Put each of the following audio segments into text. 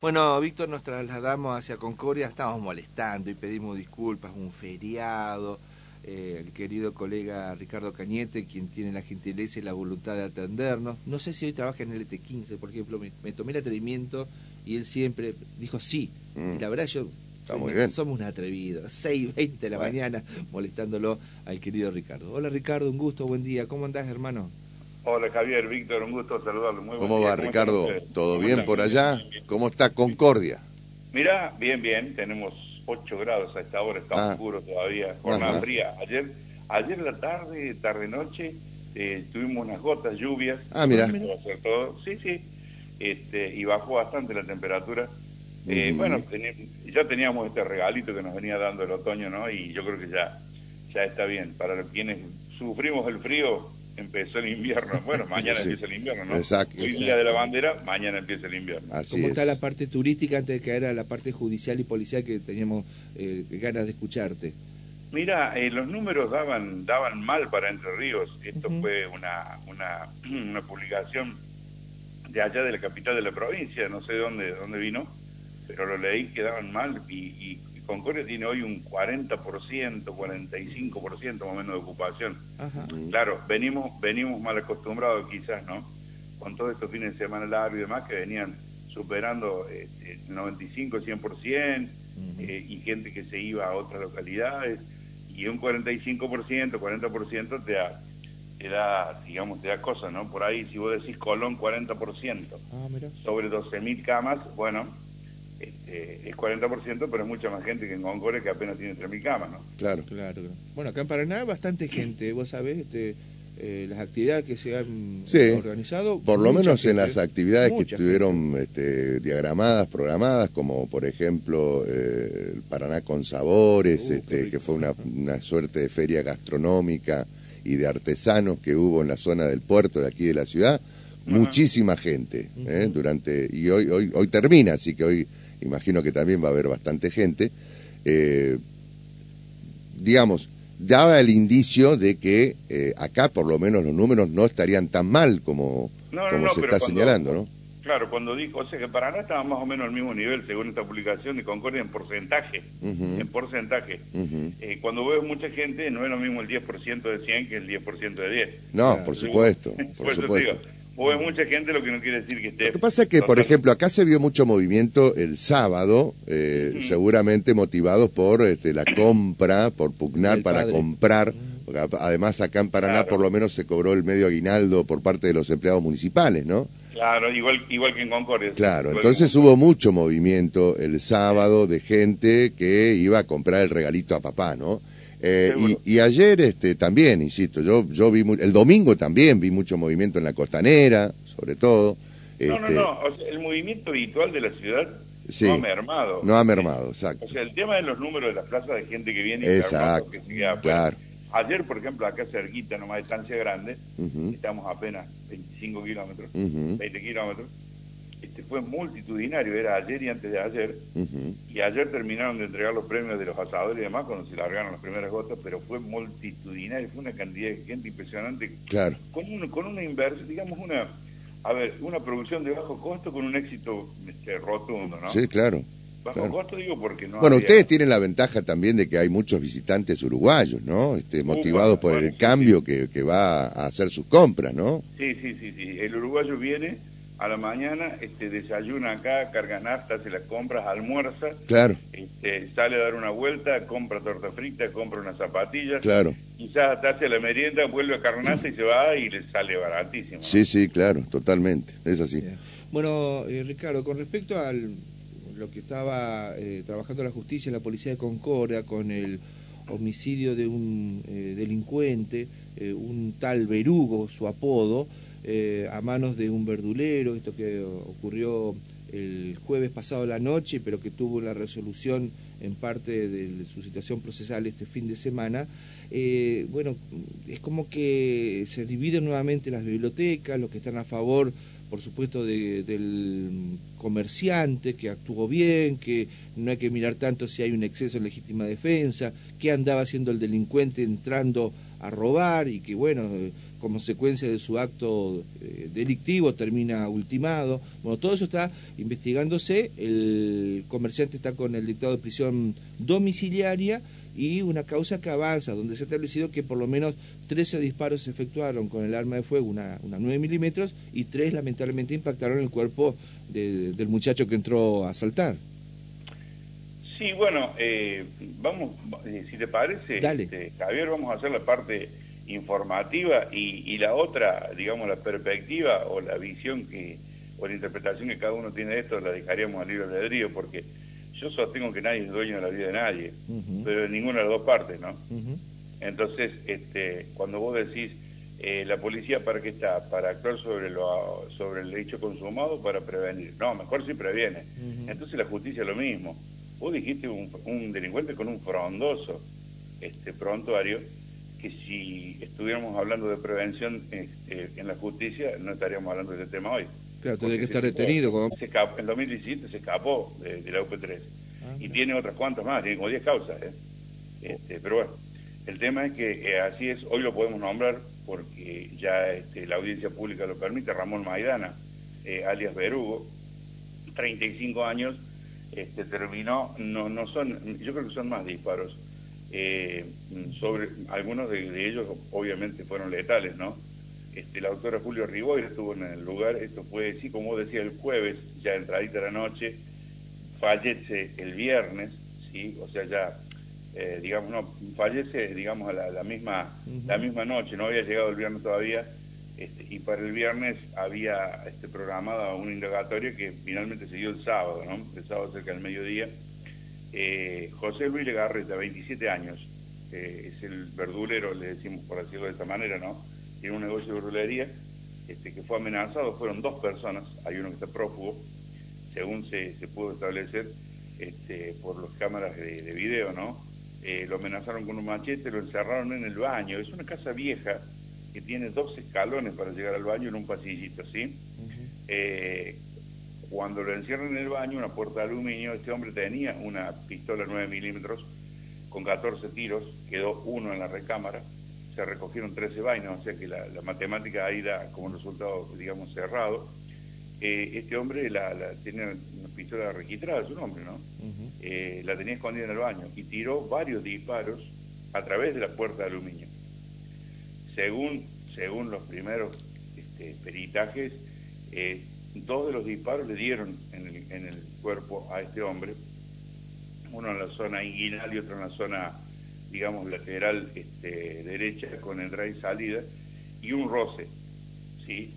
Bueno, Víctor, nos trasladamos hacia Concordia, estamos molestando y pedimos disculpas, un feriado. Eh, el querido colega Ricardo Cañete, quien tiene la gentileza y la voluntad de atendernos. No sé si hoy trabaja en el ET15, por ejemplo, me, tomé el atrevimiento y él siempre dijo sí. Mm. Y la verdad yo somos un atrevido. 6.20 de la mañana molestándolo al querido Ricardo. Hola Ricardo, un gusto, buen día. ¿Cómo andás, hermano? Hola Javier, Víctor, un gusto saludarlo. Muy ¿Cómo va Ricardo? ¿Todo bien por allá? ¿Cómo está Concordia? Mira, bien, bien, tenemos 8 grados a esta hora, está ah. oscuro todavía, jornada fría. Ayer, ayer la tarde, tarde-noche, eh, tuvimos unas gotas, lluvias. Ah, mira. Todo. Sí, sí, este, y bajó bastante la temperatura. Eh, bueno, ya teníamos este regalito que nos venía dando el otoño, ¿no? Y yo creo que ya, ya está bien. Para quienes sufrimos el frío, empezó el invierno. Bueno, mañana empieza el invierno, ¿no? Exacto. Hoy día de la bandera, mañana empieza el invierno. ¿Cómo está la parte turística antes de caer a la parte judicial y policial que teníamos eh, ganas de escucharte? Mira, eh, los números daban daban mal para Entre Ríos. Esto fue una, una, una publicación de allá de la capital de la provincia, no sé de dónde, dónde vino, pero lo leí que daban mal y, y Concordia tiene hoy un 40%, 45% más o menos de ocupación. Claro, venimos venimos mal acostumbrados quizás, ¿no? Con todos estos fines de semana largos y demás que venían superando eh, el 95, 100%, eh, y gente que se iba a otras localidades, y un 45%, 40% te da, te da, digamos, te da cosas, ¿no? Por ahí, si vos decís Colón, 40%, ah, sobre 12.000 camas, bueno, este, es 40%, pero es mucha más gente que en Concordia que apenas tiene 3.000 camas, ¿no? Claro. claro. Bueno, acá en Paraná bastante gente, vos sabés, este, eh, las actividades que se han organizado. Por lo menos en las actividades que estuvieron este, diagramadas, programadas, como por ejemplo eh, el Paraná con Sabores, uh, este, que fue una, una suerte de feria gastronómica y de artesanos que hubo en la zona del puerto de aquí de la ciudad muchísima gente ¿eh? durante y hoy hoy hoy termina así que hoy imagino que también va a haber bastante gente, eh, digamos, daba el indicio de que eh, acá por lo menos los números no estarían tan mal como, como se está señalando, ¿no? Claro, cuando dijo, o sea que Paraná estaba más o menos al mismo nivel, según esta publicación de Concordia, en porcentaje. En porcentaje. Eh, cuando ves mucha gente, no es lo mismo el 10% de 100 que el 10% de 10. No, por supuesto. Por supuesto o es mucha gente lo que no quiere decir que esté. Lo que pasa es que, por ejemplo, acá se vio mucho movimiento el sábado, eh, seguramente motivados por este, la compra, por pugnar para comprar. Porque además, acá en Paraná, por lo menos, se cobró el medio aguinaldo por parte de los empleados municipales, ¿no? Claro, igual, igual que en Concordia. Claro, entonces hubo mucho movimiento el sábado de gente que iba a comprar el regalito a papá, ¿no? Eh, y, ayer este, también, insisto, yo, yo vi, el domingo también vi mucho movimiento en la costanera, sobre todo. No, no, este, no, el movimiento habitual de la ciudad no ha mermado. No ha mermado, exacto. O sea, el tema de los números de la plaza de gente que viene y exacto, que sigue claro. Ayer, por ejemplo, acá cerquita, nomás distancia grande, estamos apenas 25 kilómetros, 20 kilómetros, este, fue multitudinario, era ayer y antes de ayer, y ayer terminaron de entregar los premios de los asadores y demás cuando se largaron las primeras gotas, pero fue multitudinario, fue una cantidad de gente impresionante, claro. con, un, con una inversión, digamos, una, a ver, una producción de bajo costo con un éxito este, rotundo, ¿no? Sí, claro. Bajo costo digo porque no Bueno, ustedes tienen la ventaja también de que hay muchos visitantes uruguayos, ¿no? Este, motivados por el cambio Que, que va a hacer sus compras, ¿no? Sí, sí, sí, sí. El uruguayo viene a la mañana, este, desayuna acá, carga nafta, hace las compras, almuerza, claro. este, sale a dar una vuelta, compra torta frita, compra unas zapatillas, claro. quizás hasta hace la merienda, vuelve a carnaza y se va y le sale baratísimo. Sí, sí, claro, totalmente, es así. Bueno, eh, Ricardo, con respecto a lo que estaba eh, trabajando la justicia, la policía de Concordia, con el homicidio de un eh, delincuente, un tal Verugo, su apodo, eh, a manos de un verdulero, esto que ocurrió el jueves pasado la noche, pero que tuvo la resolución en parte de su situación procesal este fin de semana, eh, bueno, es como que se dividen nuevamente las bibliotecas, los que están a favor, por supuesto, del comerciante, que actuó bien, que no hay que mirar tanto si hay un exceso en legítima defensa, qué andaba haciendo el delincuente entrando a robar y que, bueno, consecuencia de su acto eh, delictivo termina ultimado. Bueno, todo eso está investigándose. El comerciante está con el dictado de prisión domiciliaria y una causa que avanza, donde se ha establecido que por lo menos 13 disparos se efectuaron con el arma de fuego, una, una 9 milímetros, y tres lamentablemente impactaron el cuerpo del muchacho que entró a asaltar. Sí, bueno, eh, vamos, eh, si te parece, este, Javier, vamos a hacer la parte informativa y, la otra, digamos, la perspectiva o la visión que, o la interpretación que cada uno tiene de esto, la dejaríamos al libre albedrío, porque yo sostengo que nadie es dueño de la vida de nadie, pero de ninguna de las dos partes, ¿no? Entonces, este, cuando vos decís, eh, la policía para qué está, para actuar sobre lo sobre el hecho consumado, para prevenir. No, mejor si previene. Entonces la justicia es lo mismo. Vos dijiste un, un delincuente con un frondoso este prontuario que si estuviéramos hablando de prevención este, en la justicia no estaríamos hablando de ese tema hoy. Claro, tendría que estar detenido. Se en 2017 se escapó de, la UP3 ah, y tiene otras cuantas más, tiene como 10 causas. ¿eh? Este, pero bueno, el tema es que eh, así es, hoy lo podemos nombrar porque ya este, la audiencia pública lo permite, Ramón Maidana, eh, alias Berugo, 35 años, este, terminó, no, no son, yo creo que son más disparos, eh, sobre algunos de, ellos obviamente fueron letales, ¿no? Este, la doctora Julio Riboy estuvo en el lugar, esto fue, sí, como decía, el jueves, ya entradita la noche, fallece el viernes, ¿sí? O sea, ya, eh, digamos, no, fallece, digamos, a la, misma, la misma noche, no había llegado el viernes todavía, este, y para el viernes había este, programada un indagatorio que finalmente se dio el sábado, ¿no? El sábado cerca del mediodía, eh, José Luis Legarreta, 27 años, eh, es el verdulero, le decimos por decirlo de esta manera, ¿no? Tiene un negocio de verdulería este, que fue amenazado, fueron dos personas, hay uno que está prófugo, según se, pudo establecer este, por las cámaras de, video, ¿no? Eh, lo amenazaron con un machete, lo encerraron en el baño, es una casa vieja que tiene dos escalones para llegar al baño en un pasillito, ¿sí? Cuando lo encierran en el baño, una puerta de aluminio, este hombre tenía una pistola 9 milímetros con 14 tiros, quedó uno en la recámara, se recogieron 13 vainas, o sea que la, matemática ahí da como resultado, digamos, cerrado. Eh, este hombre la, tenía una pistola registrada, su nombre, ¿no? Eh, la tenía escondida en el baño y tiró varios disparos a través de la puerta de aluminio. Según, según los primeros este, peritajes, eh, Dos de los disparos le dieron en el, cuerpo a este hombre, uno en la zona inguinal y otro en la zona, digamos, lateral este, derecha con entrada y salida, y un roce, ¿sí?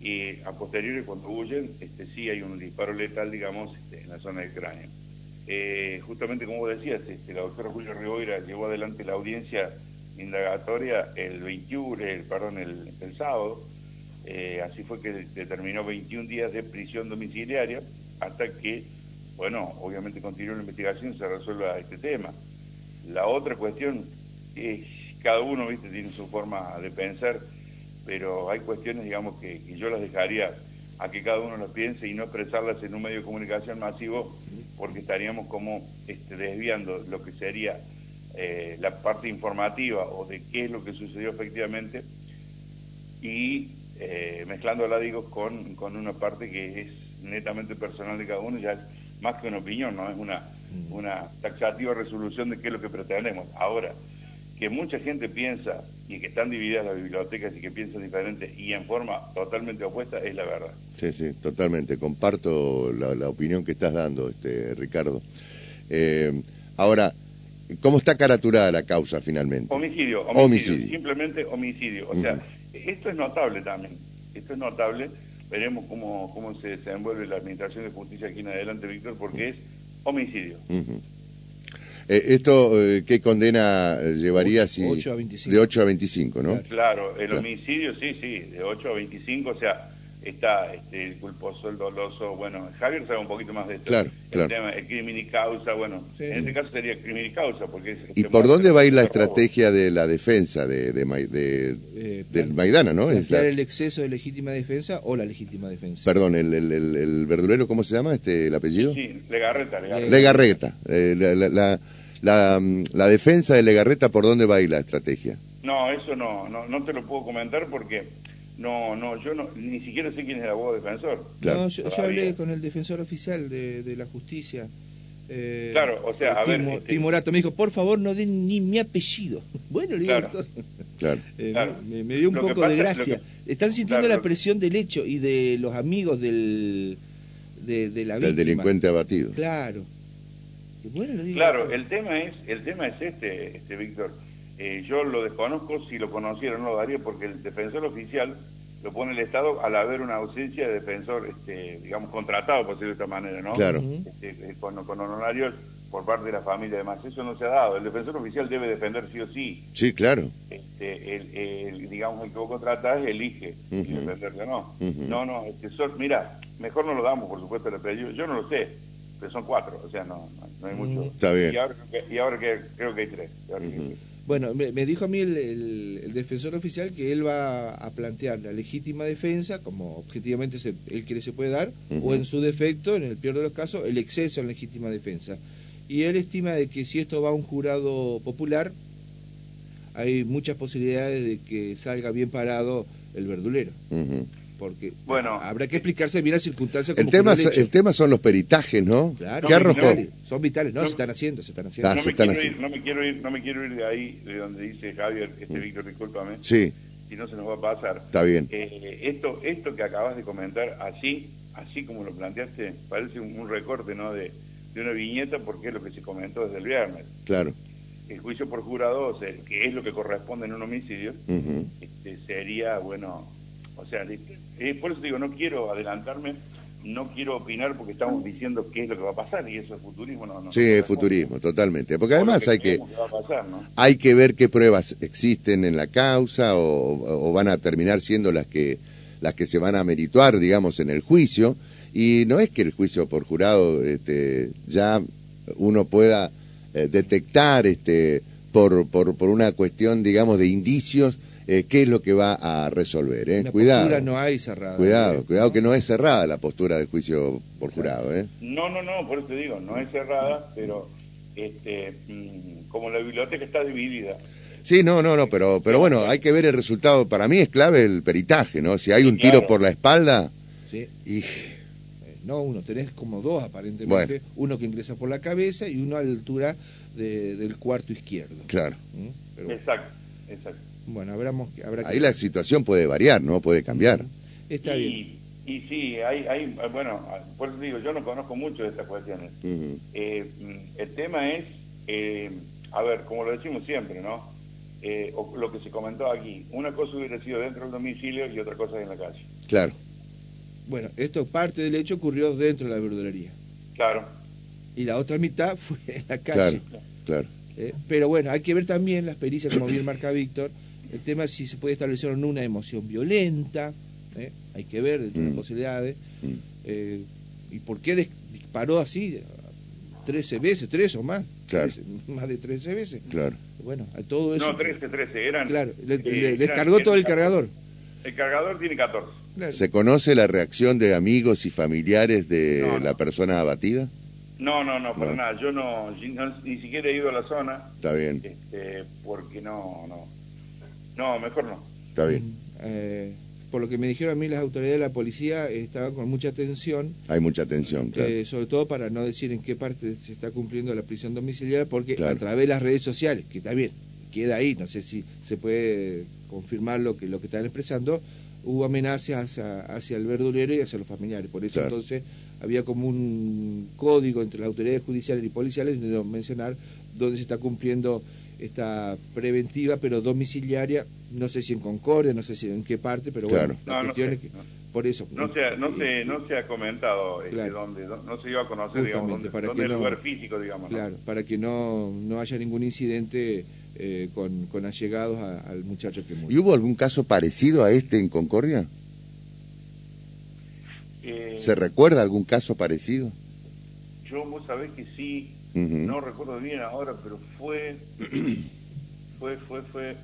Y a posteriori, cuando huyen, este, sí hay un disparo letal, digamos, este, en la zona del cráneo. Eh, justamente como decías, este, la doctora Julio Riboira llevó adelante la audiencia indagatoria el 21, el, perdón, el, el sábado, eh, así fue que determinó 21 días de prisión domiciliaria hasta que, bueno, obviamente continúe la investigación y se resuelva este tema. La otra cuestión es, cada uno, viste, tiene su forma de pensar, pero hay cuestiones, digamos, que, yo las dejaría a que cada uno las piense y no expresarlas en un medio de comunicación masivo, porque estaríamos como este, desviando lo que sería eh, la parte informativa o de qué es lo que sucedió efectivamente y eh, mezclándola, digo, con, con una parte que es netamente personal de cada uno, ya es más que una opinión, ¿no? Es una, mm. una taxativa resolución de qué es lo que pretendemos. Ahora, que mucha gente piensa y que están divididas las bibliotecas y que piensan diferente y en forma totalmente opuesta es la verdad. Sí, sí, totalmente. Comparto la, opinión que estás dando, este Ricardo. Eh, ahora, ¿cómo está caraturada la causa finalmente? Homicidio, homicidio, simplemente homicidio. O sea, esto es notable también, esto es notable, veremos cómo, cómo se desenvuelve la Administración de Justicia aquí en adelante, Víctor, porque es homicidio. Eh, ¿Esto eh, qué condena llevaría si... 8 a 25. De 8 a 25, ¿no? Claro, el homicidio, sí, sí, de 8 a 25, o sea, está este, el culposo, el doloso, bueno, Javier sabe un poquito más de esto. Claro, el claro. Tema, el crimen y causa, bueno, en este caso sería crimen y causa. Porque ¿Y por dónde va a ir la estrategia de la defensa de, de, eh, del Maidana, no? Es el exceso de legítima defensa o la legítima defensa. Perdón, el, el, el, verdulero, ¿cómo se llama este el apellido? Sí, Legarreta. Legarreta. Legarreta. Eh, la, la, la, la defensa de Legarreta, ¿por dónde va a ir la estrategia? No, eso no, no, no te lo puedo comentar porque no, no, yo no, ni siquiera sé quién es el abogado defensor. No, yo, hablé con el defensor oficial de, de la justicia. Eh, claro, o sea, a ver. Este Timorato me dijo, por favor, no den ni mi apellido. Bueno, le digo, claro. Eh, claro. Me, dio un poco de gracia. Están sintiendo la presión del hecho y de los amigos del, de, de la Del delincuente abatido. Claro. Bueno, digo, claro, el tema es, el tema es este, este Víctor. Eh, yo lo desconozco, si lo conociera no lo daría, porque el defensor oficial lo pone el Estado al haber una ausencia de defensor, este, digamos, contratado, por decirlo de esta manera, ¿no? Claro. Este, eh, con, honorarios por parte de la familia, además, eso no se ha dado. El defensor oficial debe defender sí o sí. Sí, claro. Este, el, digamos, el que vos contratás elige si defenderle o no. No, no, este, mira, mejor no lo damos, por supuesto, el apellido. Yo no lo sé, pero son cuatro, o sea, no, no, hay mucho. Está bien. Y ahora, que, creo que hay tres. Bueno, me, dijo a mí el, defensor oficial que él va a plantear la legítima defensa, como objetivamente se, él quiere se puede dar, o en su defecto, en el peor de los casos, el exceso en legítima defensa. Y él estima de que si esto va a un jurado popular, hay muchas posibilidades de que salga bien parado el verdulero porque bueno, habrá que explicarse bien las circunstancias. el tema, el tema son los peritajes, ¿no? Claro, ¿Qué arrojó? son vitales, no, se están haciendo, se están haciendo. Ah, no, me quiero ir, no, me quiero ir, no me quiero ir de ahí, de donde dice Javier, este mm. Víctor, discúlpame. Sí. Si no se nos va a pasar. Está bien. Eh, esto, esto que acabas de comentar, así, así como lo planteaste, parece un, recorte, ¿no? De, de una viñeta porque es lo que se comentó desde el viernes. Claro el juicio por jurado, que es lo que corresponde en un homicidio, este, sería, bueno, o sea, eh, por eso digo, no quiero adelantarme, no quiero opinar porque estamos diciendo qué es lo que va a pasar y eso es futurismo. No, no sí, es futurismo, totalmente. Porque además hay que, hay que ver qué pruebas existen en la causa o, van a terminar siendo las que, las que se van a merituar, digamos, en el juicio. Y no es que el juicio por jurado este, ya uno pueda eh, detectar este, por, por, por una cuestión, digamos, de indicios eh, qué es lo que va a resolver. ¿eh? cuidado. no hay cerrada. Cuidado, ¿eh? cuidado que no es cerrada la postura del juicio por jurado. ¿eh? No, no, no, por eso te digo, no es cerrada, pero este, mm, como la biblioteca está dividida. Sí, no, no, no, pero, pero bueno, hay que ver el resultado. Para mí es clave el peritaje, ¿no? Si hay un tiro por la espalda. Sí. Y... Eh, no, uno, tenés como dos aparentemente. Uno que ingresa por la cabeza y uno a la altura del cuarto izquierdo. Claro. ¿Mm? Exacto, exacto. Bueno, habrá, habrá Ahí la situación puede variar, ¿no? Puede cambiar. Está y, bien. Y sí, hay, hay, bueno, por eso digo, yo no conozco mucho de estas cuestiones. Eh, el tema es, eh, a ver, como lo decimos siempre, ¿no? Eh, lo que se comentó aquí, una cosa hubiera sido dentro del domicilio y otra cosa en la calle. Claro. Bueno, esto parte del hecho ocurrió dentro de la verdulería. Claro. Y la otra mitad fue en la calle. Claro, claro. pero bueno, hay que ver también las pericias, como bien marca Víctor, el tema es si se puede establecer o no una emoción violenta, ¿eh? hay que ver las mm. posibilidades. Mm. Eh, ¿Y por qué disparó así? 13 veces, 3 o más. Claro. más de 13 veces. Claro. Bueno, a todo eso. No, 13, 13, eran. Claro, le, eh, descargó todo el cargador. El cargador tiene 14. ¿Se conoce la reacción de amigos y familiares de la persona abatida? No, no, no, para nada. Yo no, ni siquiera he ido a la zona. Está bien. Este, porque no, no. No, mejor no. Está bien. Eh, por lo que me dijeron a mí las autoridades de la policía, estaba con mucha atención. Hay mucha atención, claro. Eh, sobre todo para no decir en qué parte se está cumpliendo la prisión domiciliaria, porque a través de las redes sociales, que está bien, queda ahí, no sé si se puede confirmar lo que, lo que están expresando, hubo amenazas hacia, el verdulero y hacia los familiares. Por eso entonces había como un código entre las autoridades judiciales y policiales, de mencionar dónde se está cumpliendo esta preventiva, pero domiciliaria, no sé si en Concordia, no sé si en qué parte, pero bueno, la cuestión es que, por eso. No se ha, no se, no se ha comentado este, dónde, no se iba a conocer, digamos, dónde, para el lugar físico, digamos. Claro, para que no, no haya ningún incidente eh, con, con allegados al muchacho que murió. ¿Y hubo algún caso parecido a este en Concordia? Eh, ¿Se recuerda algún caso parecido? Yo, vos sabés que sí, no recuerdo bien ahora, pero fue, fue, fue, fue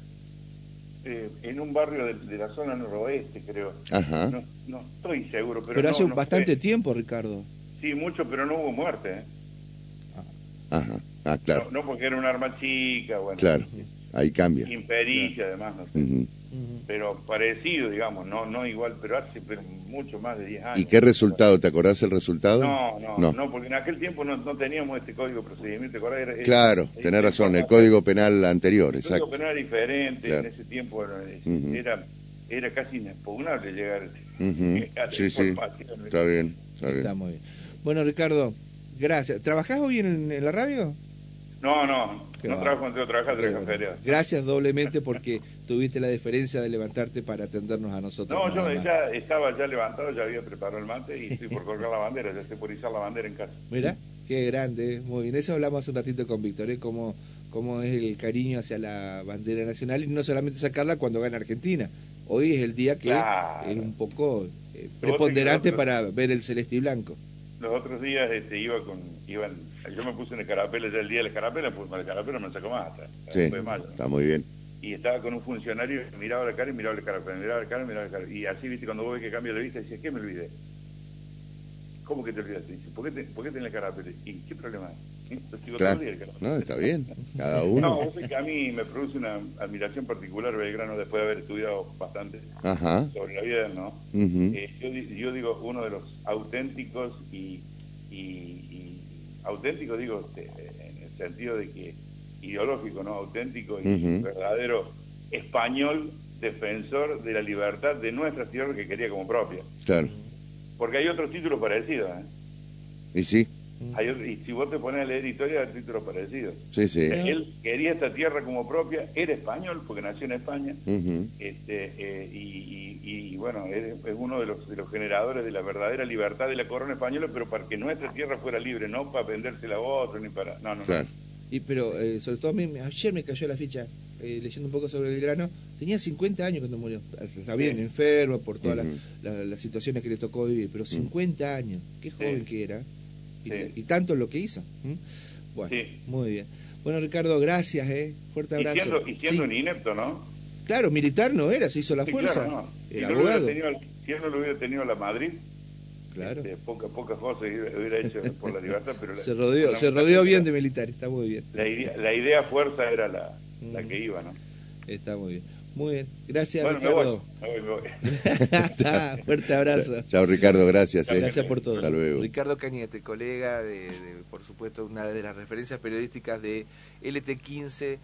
eh, en un barrio de, la zona noroeste, creo. Ajá. No, estoy seguro, pero. Pero hace bastante tiempo, Ricardo. Sí, mucho, pero no hubo muerte. ¿eh? Ajá, ah, claro. No, porque era un arma chica, bueno. Claro. ahí cambia. Impericia, además, no. Pero parecido, digamos, no no igual, pero hace mucho más de 10 años. ¿Y qué resultado? ¿Te acordás el resultado? No, no, no, porque en aquel tiempo no, teníamos este código procedimiento. ¿te acordás? claro, tenés razón, el código penal anterior, el exacto. El código penal era diferente, en ese tiempo era, era casi inexpugnable llegar a Sí, sí, está bien, está bien. Está muy bien. Bueno, Ricardo, gracias. ¿Trabajás hoy en, en la radio? No, no, no trabajo cuando trabajar de la Gracias doblemente porque tuviste la deferencia de levantarte para atendernos a nosotros. No, yo ya estaba ya levantado, ya había preparado el mate y estoy por colgar la bandera, ya estoy por izar la bandera en casa. Mira, qué grande, muy bien. Eso hablamos un ratito con Víctor, ¿eh? cómo, cómo es el cariño hacia la bandera nacional y no solamente sacarla cuando gana Argentina. Hoy es el día que es un poco eh, preponderante para ver el celeste y blanco los otros días este, iba con, iban, yo me puse en el carapela ya el día de la carapela, pues el carapela me sacó más hasta, sí, está muy bien. Y estaba con un funcionario, miraba la cara y miraba la carapela, miraba la cara y miraba la cara. Y así, viste, cuando vos ves que cambia de vista, decía, ¿qué me olvidé? ¿Cómo que te olvidaste? Dice, ¿por qué, te, ¿por qué tenés la carapela? ¿Y qué problema hay? Claro. No, está bien, cada uno. No, vos que a mí me produce una admiración particular Belgrano después de haber estudiado bastante sobre la vida de ¿no? Eh, yo, digo, uno de los auténticos y, y, auténtico digo este, en el sentido de que ideológico, ¿no? Auténtico y verdadero español defensor de la libertad de nuestra tierra que quería como propia. Claro. Porque hay otros títulos parecidos, ¿eh? Y sí y si vos te pones a leer historia, hay títulos parecidos. Sí, sí. Él quería esta tierra como propia, era español porque nació en España, este, eh, y, bueno, es, uno de los, de los generadores de la verdadera libertad de la corona española, pero para que nuestra tierra fuera libre, no para vendérsela a otro, ni para... No, no, claro. Y, pero eh, sobre todo a mí, ayer me cayó la ficha, eh, leyendo un poco sobre el grano, tenía 50 años cuando murió. Está bien, enfermo por todas las, situaciones que le tocó vivir, pero 50 años, qué joven que era y, tanto lo que hizo. Bueno, muy bien. Bueno, Ricardo, gracias, ¿eh? Fuerte abrazo. Y siendo, un inepto, ¿no? Claro, militar no era, se hizo la fuerza. Era si abogado. si él no lo hubiera tenido la Madrid, Claro. Este, pocas cosas hubiera hecho por la libertad, pero se rodeó, se rodeó bien de militar, está muy bien. La idea, la idea fuerza era la, la que iba, ¿no? Está muy bien. Muy bien, gracias Ricardo. Fuerte abrazo. Chao Ricardo, gracias. Eh. Gracias por todo. Hasta luego. Ricardo Cañete, colega de, de, por supuesto, una de las referencias periodísticas de LT15.